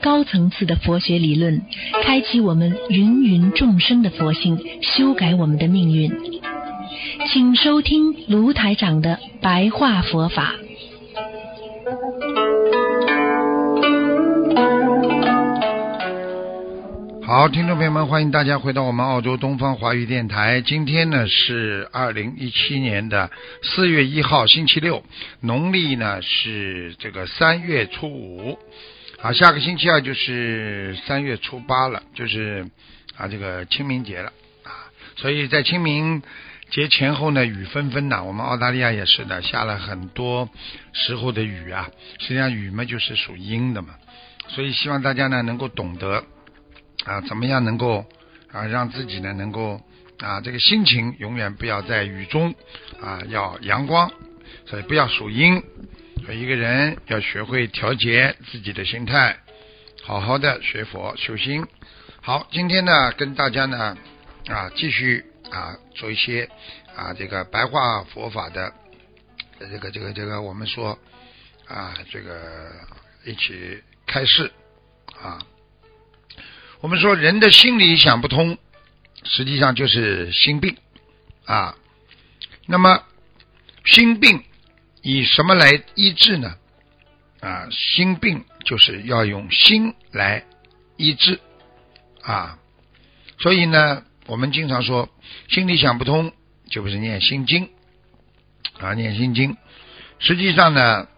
高层次的佛学理论，开启我们芸芸众生的佛性，修改我们的命运。请收听卢台长的白话佛法。好，听众朋友们，欢迎大家回到我们澳洲东方华语电台。今天呢是二零一七年的四月一号，星期六，农历呢是这个三月初五。啊，下个星期二就是三月初八了，就是啊这个清明节了啊。所以在清明节前后呢，雨纷纷呐。我们澳大利亚也是的，下了很多时候的雨啊。实际上雨嘛就是属阴的嘛，所以希望大家呢能够懂得。啊，怎么样能够啊让自己呢能够啊这个心情永远不要在雨中啊要阳光，所以不要属阴。所以一个人要学会调节自己的心态，好好的学佛修心。好，今天呢跟大家呢啊继续啊做一些啊这个白话佛法的这个这个这个我们说啊这个一起开示啊。我们说人的心理想不通，实际上就是心病啊。那么心病以什么来医治呢？啊，心病就是要用心来医治啊。所以呢，我们经常说心里想不通，就不是念心经啊，念心经。实际上呢，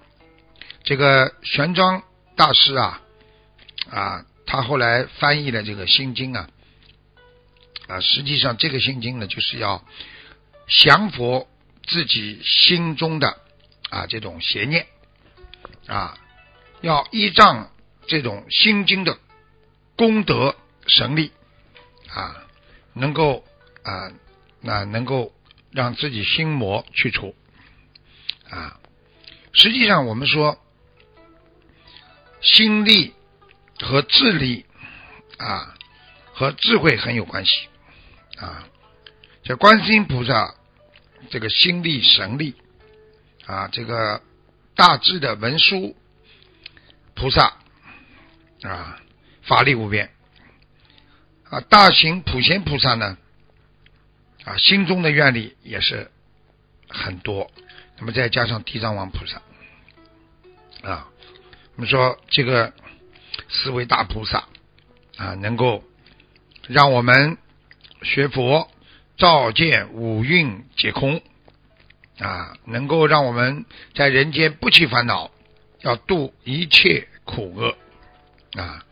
这个玄奘大师啊啊。他后来翻译了这个心经啊，啊，实际上这个心经呢，就是要降服自己心中的啊这种邪念啊，要依仗这种心经的功德神力啊，能够啊那能够让自己心魔去除啊。实际上，我们说心力。和智力啊，和智慧很有关系啊。这观世音菩萨这个心力神力啊，这个大智的文殊菩萨啊，法力无边啊。大行普贤菩萨呢啊，心中的愿力也是很多。那么再加上地藏王菩萨啊，我们说这个。四位大菩萨啊，能够让我们学佛照见五蕴皆空啊，能够让我们在人间不起烦恼，要度一切苦厄啊。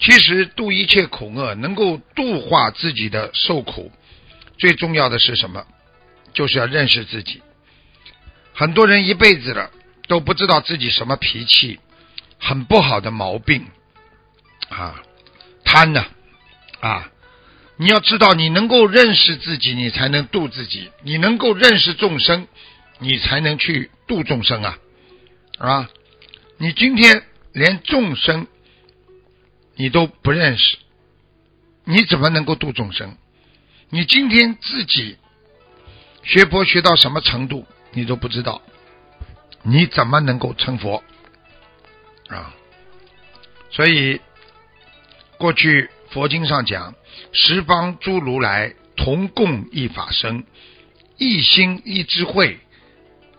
其实度一切苦厄，能够度化自己的受苦，最重要的是什么？就是要认识自己。很多人一辈子了都不知道自己什么脾气。很不好的毛病啊，贪呢啊！你要知道，你能够认识自己，你才能度自己；你能够认识众生，你才能去度众生啊！啊，你今天连众生你都不认识，你怎么能够度众生？你今天自己学佛学到什么程度，你都不知道，你怎么能够成佛？啊，所以过去佛经上讲，十方诸如来同共一法身，一心一智慧，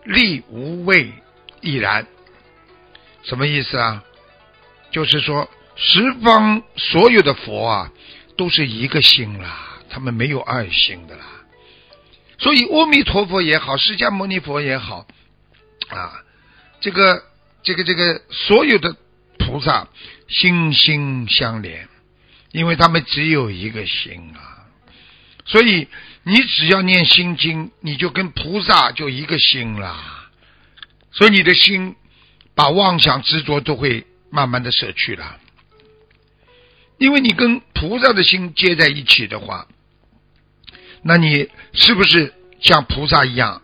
力无畏亦然。什么意思啊？就是说，十方所有的佛啊，都是一个心啦，他们没有二心的啦。所以，阿弥陀佛也好，释迦牟尼佛也好，啊，这个。这个这个所有的菩萨心心相连，因为他们只有一个心啊，所以你只要念心经，你就跟菩萨就一个心啦，所以你的心把妄想执着都会慢慢的舍去了，因为你跟菩萨的心接在一起的话，那你是不是像菩萨一样，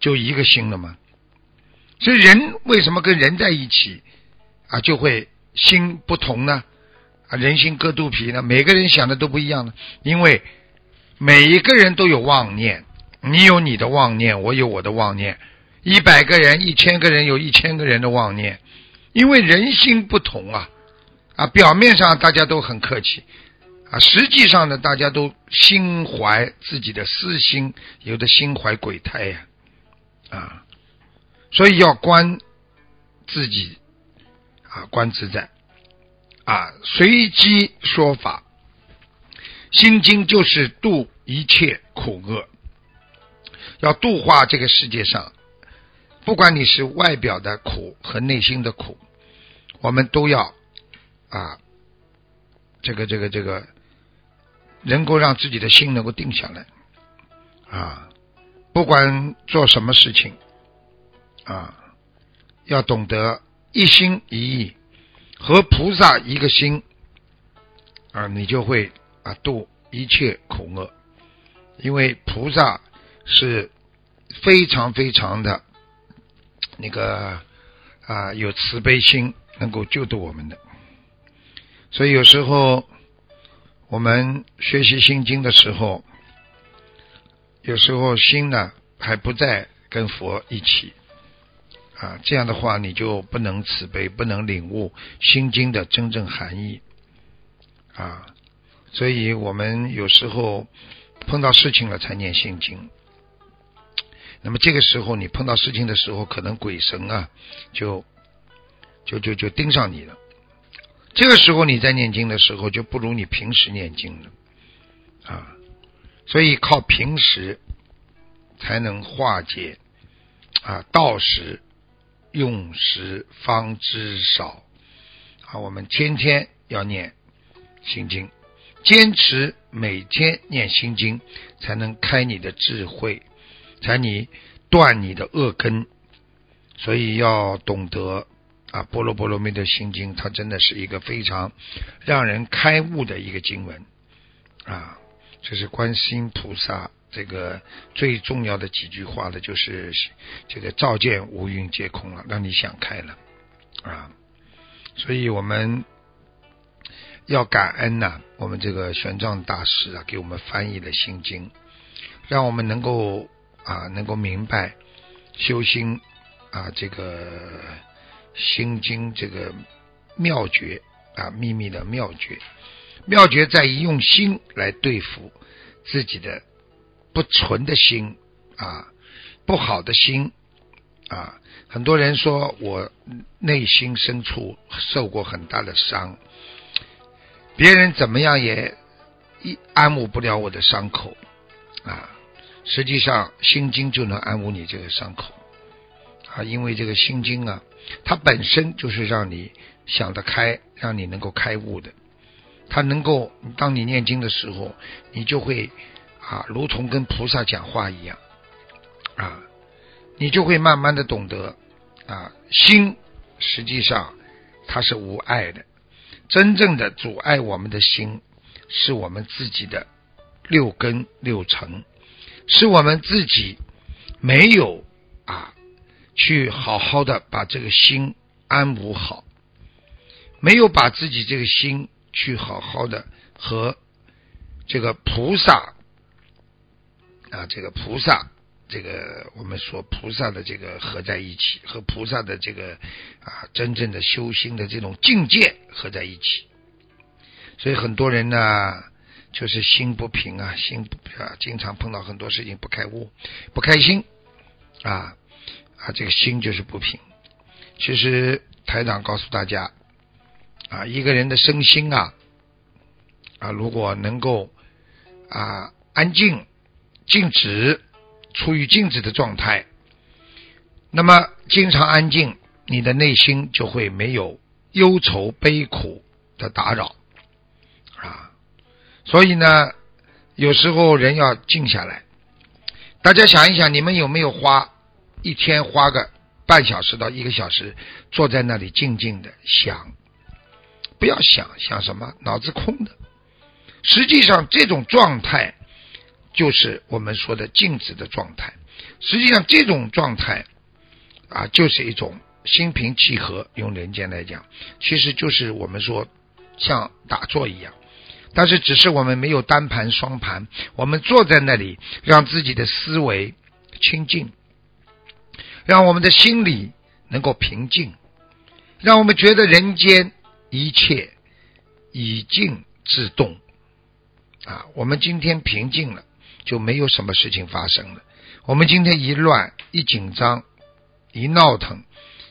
就一个心了吗？所以人为什么跟人在一起啊，就会心不同呢？啊，人心隔肚皮呢？每个人想的都不一样呢，因为每一个人都有妄念，你有你的妄念，我有我的妄念，一百个人、一千个人有一千个人的妄念，因为人心不同啊啊，表面上大家都很客气啊，实际上呢，大家都心怀自己的私心，有的心怀鬼胎呀啊。所以要观自己啊，观自在啊，随机说法。心经就是度一切苦厄，要度化这个世界上，不管你是外表的苦和内心的苦，我们都要啊，这个这个这个，能够让自己的心能够定下来啊，不管做什么事情。啊，要懂得一心一意和菩萨一个心啊，你就会啊度一切苦厄，因为菩萨是非常非常的那个啊有慈悲心，能够救度我们的。所以有时候我们学习心经的时候，有时候心呢还不在跟佛一起。啊，这样的话你就不能慈悲，不能领悟心经的真正含义啊。所以我们有时候碰到事情了才念心经。那么这个时候你碰到事情的时候，可能鬼神啊就就就就盯上你了。这个时候你在念经的时候，就不如你平时念经了啊。所以靠平时才能化解啊道时。用时方知少啊！我们天天要念心经，坚持每天念心经，才能开你的智慧，才你断你的恶根。所以要懂得啊，《波罗波罗蜜多心经》，它真的是一个非常让人开悟的一个经文啊！这是观世音菩萨。这个最重要的几句话呢，就是这个照见五蕴皆空了，让你想开了啊！所以我们要感恩呐，我们这个玄奘大师啊，给我们翻译的心经，让我们能够啊，能够明白修心啊，这个心经这个妙诀啊，秘密的妙诀，妙诀在于用心来对付自己的。不纯的心啊，不好的心啊，很多人说我内心深处受过很大的伤，别人怎么样也一安抚不了我的伤口啊。实际上，心经就能安抚你这个伤口啊，因为这个心经啊，它本身就是让你想得开，让你能够开悟的。它能够，当你念经的时候，你就会。啊，如同跟菩萨讲话一样，啊，你就会慢慢的懂得，啊，心实际上它是无爱的，真正的阻碍我们的心，是我们自己的六根六尘，是我们自己没有啊，去好好的把这个心安抚好，没有把自己这个心去好好的和这个菩萨。啊，这个菩萨，这个我们说菩萨的这个合在一起，和菩萨的这个啊真正的修心的这种境界合在一起，所以很多人呢就是心不平啊，心不啊，经常碰到很多事情不开悟，不开心啊啊，这个心就是不平。其实台长告诉大家啊，一个人的身心啊啊，如果能够啊安静。静止，处于静止的状态，那么经常安静，你的内心就会没有忧愁悲苦的打扰啊。所以呢，有时候人要静下来。大家想一想，你们有没有花一天花个半小时到一个小时坐在那里静静的想？不要想想什么，脑子空的。实际上，这种状态。就是我们说的静止的状态。实际上，这种状态啊，就是一种心平气和。用人间来讲，其实就是我们说像打坐一样。但是，只是我们没有单盘、双盘，我们坐在那里，让自己的思维清净，让我们的心里能够平静，让我们觉得人间一切以静制动。啊，我们今天平静了，就没有什么事情发生了。我们今天一乱、一紧张、一闹腾，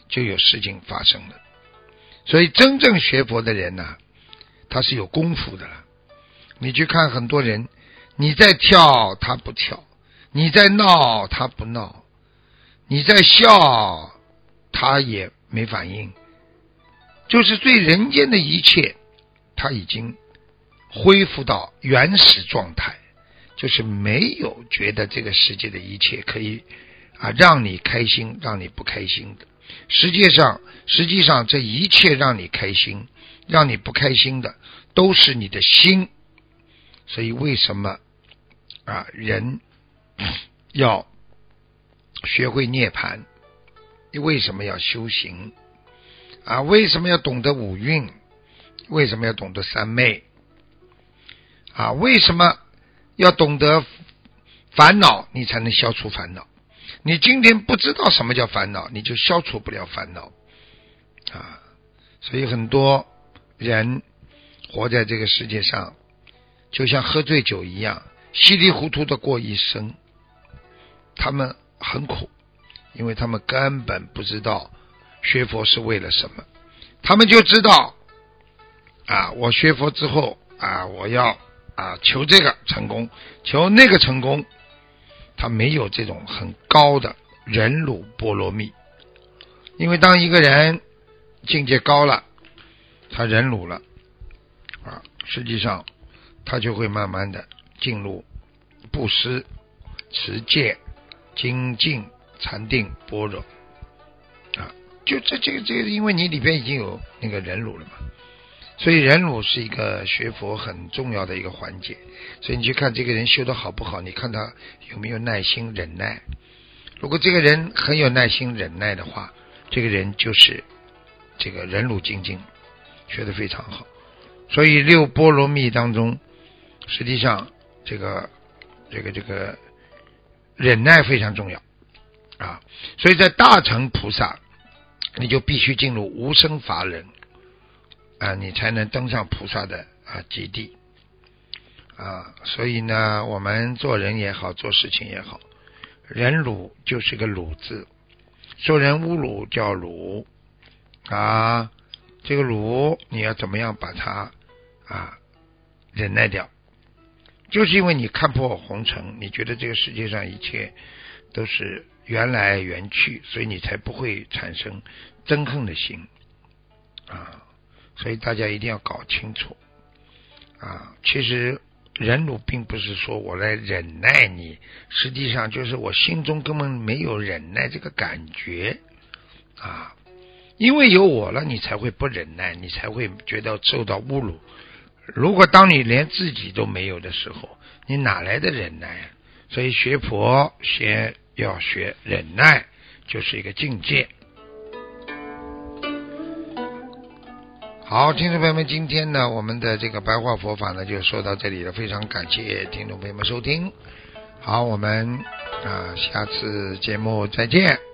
就有事情发生了。所以，真正学佛的人呢，他是有功夫的了。你去看很多人，你在跳他不跳，你在闹他不闹，你在笑他也没反应，就是对人间的一切，他已经。恢复到原始状态，就是没有觉得这个世界的一切可以啊让你开心，让你不开心的。实际上，实际上这一切让你开心，让你不开心的，都是你的心。所以，为什么啊人要学会涅槃？为什么要修行？啊，为什么要懂得五蕴？为什么要懂得三昧？啊，为什么要懂得烦恼，你才能消除烦恼？你今天不知道什么叫烦恼，你就消除不了烦恼啊！所以很多人活在这个世界上，就像喝醉酒一样，稀里糊涂的过一生。他们很苦，因为他们根本不知道学佛是为了什么。他们就知道啊，我学佛之后啊，我要。啊，求这个成功，求那个成功，他没有这种很高的忍辱波罗蜜。因为当一个人境界高了，他忍辱了啊，实际上他就会慢慢的进入布施、持戒、精进、禅定、般若啊，就这这个这个，因为你里边已经有那个忍辱了嘛。所以忍辱是一个学佛很重要的一个环节。所以你去看这个人修的好不好，你看他有没有耐心忍耐。如果这个人很有耐心忍耐的话，这个人就是这个忍辱精进，学的非常好。所以六波罗蜜当中，实际上这个这个这个忍耐非常重要啊。所以在大乘菩萨，你就必须进入无生法忍。啊，你才能登上菩萨的啊极地啊！所以呢，我们做人也好，做事情也好，忍辱就是个辱字，受人侮辱叫辱啊。这个辱你要怎么样把它啊忍耐掉？就是因为你看破红尘，你觉得这个世界上一切都是缘来缘去，所以你才不会产生憎恨的心啊。所以大家一定要搞清楚啊！其实忍辱并不是说我来忍耐你，实际上就是我心中根本没有忍耐这个感觉啊！因为有我了，你才会不忍耐，你才会觉得受到侮辱。如果当你连自己都没有的时候，你哪来的忍耐啊？所以学佛先要学忍耐，就是一个境界。好，听众朋友们，今天呢，我们的这个白话佛法呢，就说到这里了。非常感谢听众朋友们收听。好，我们啊，下次节目再见。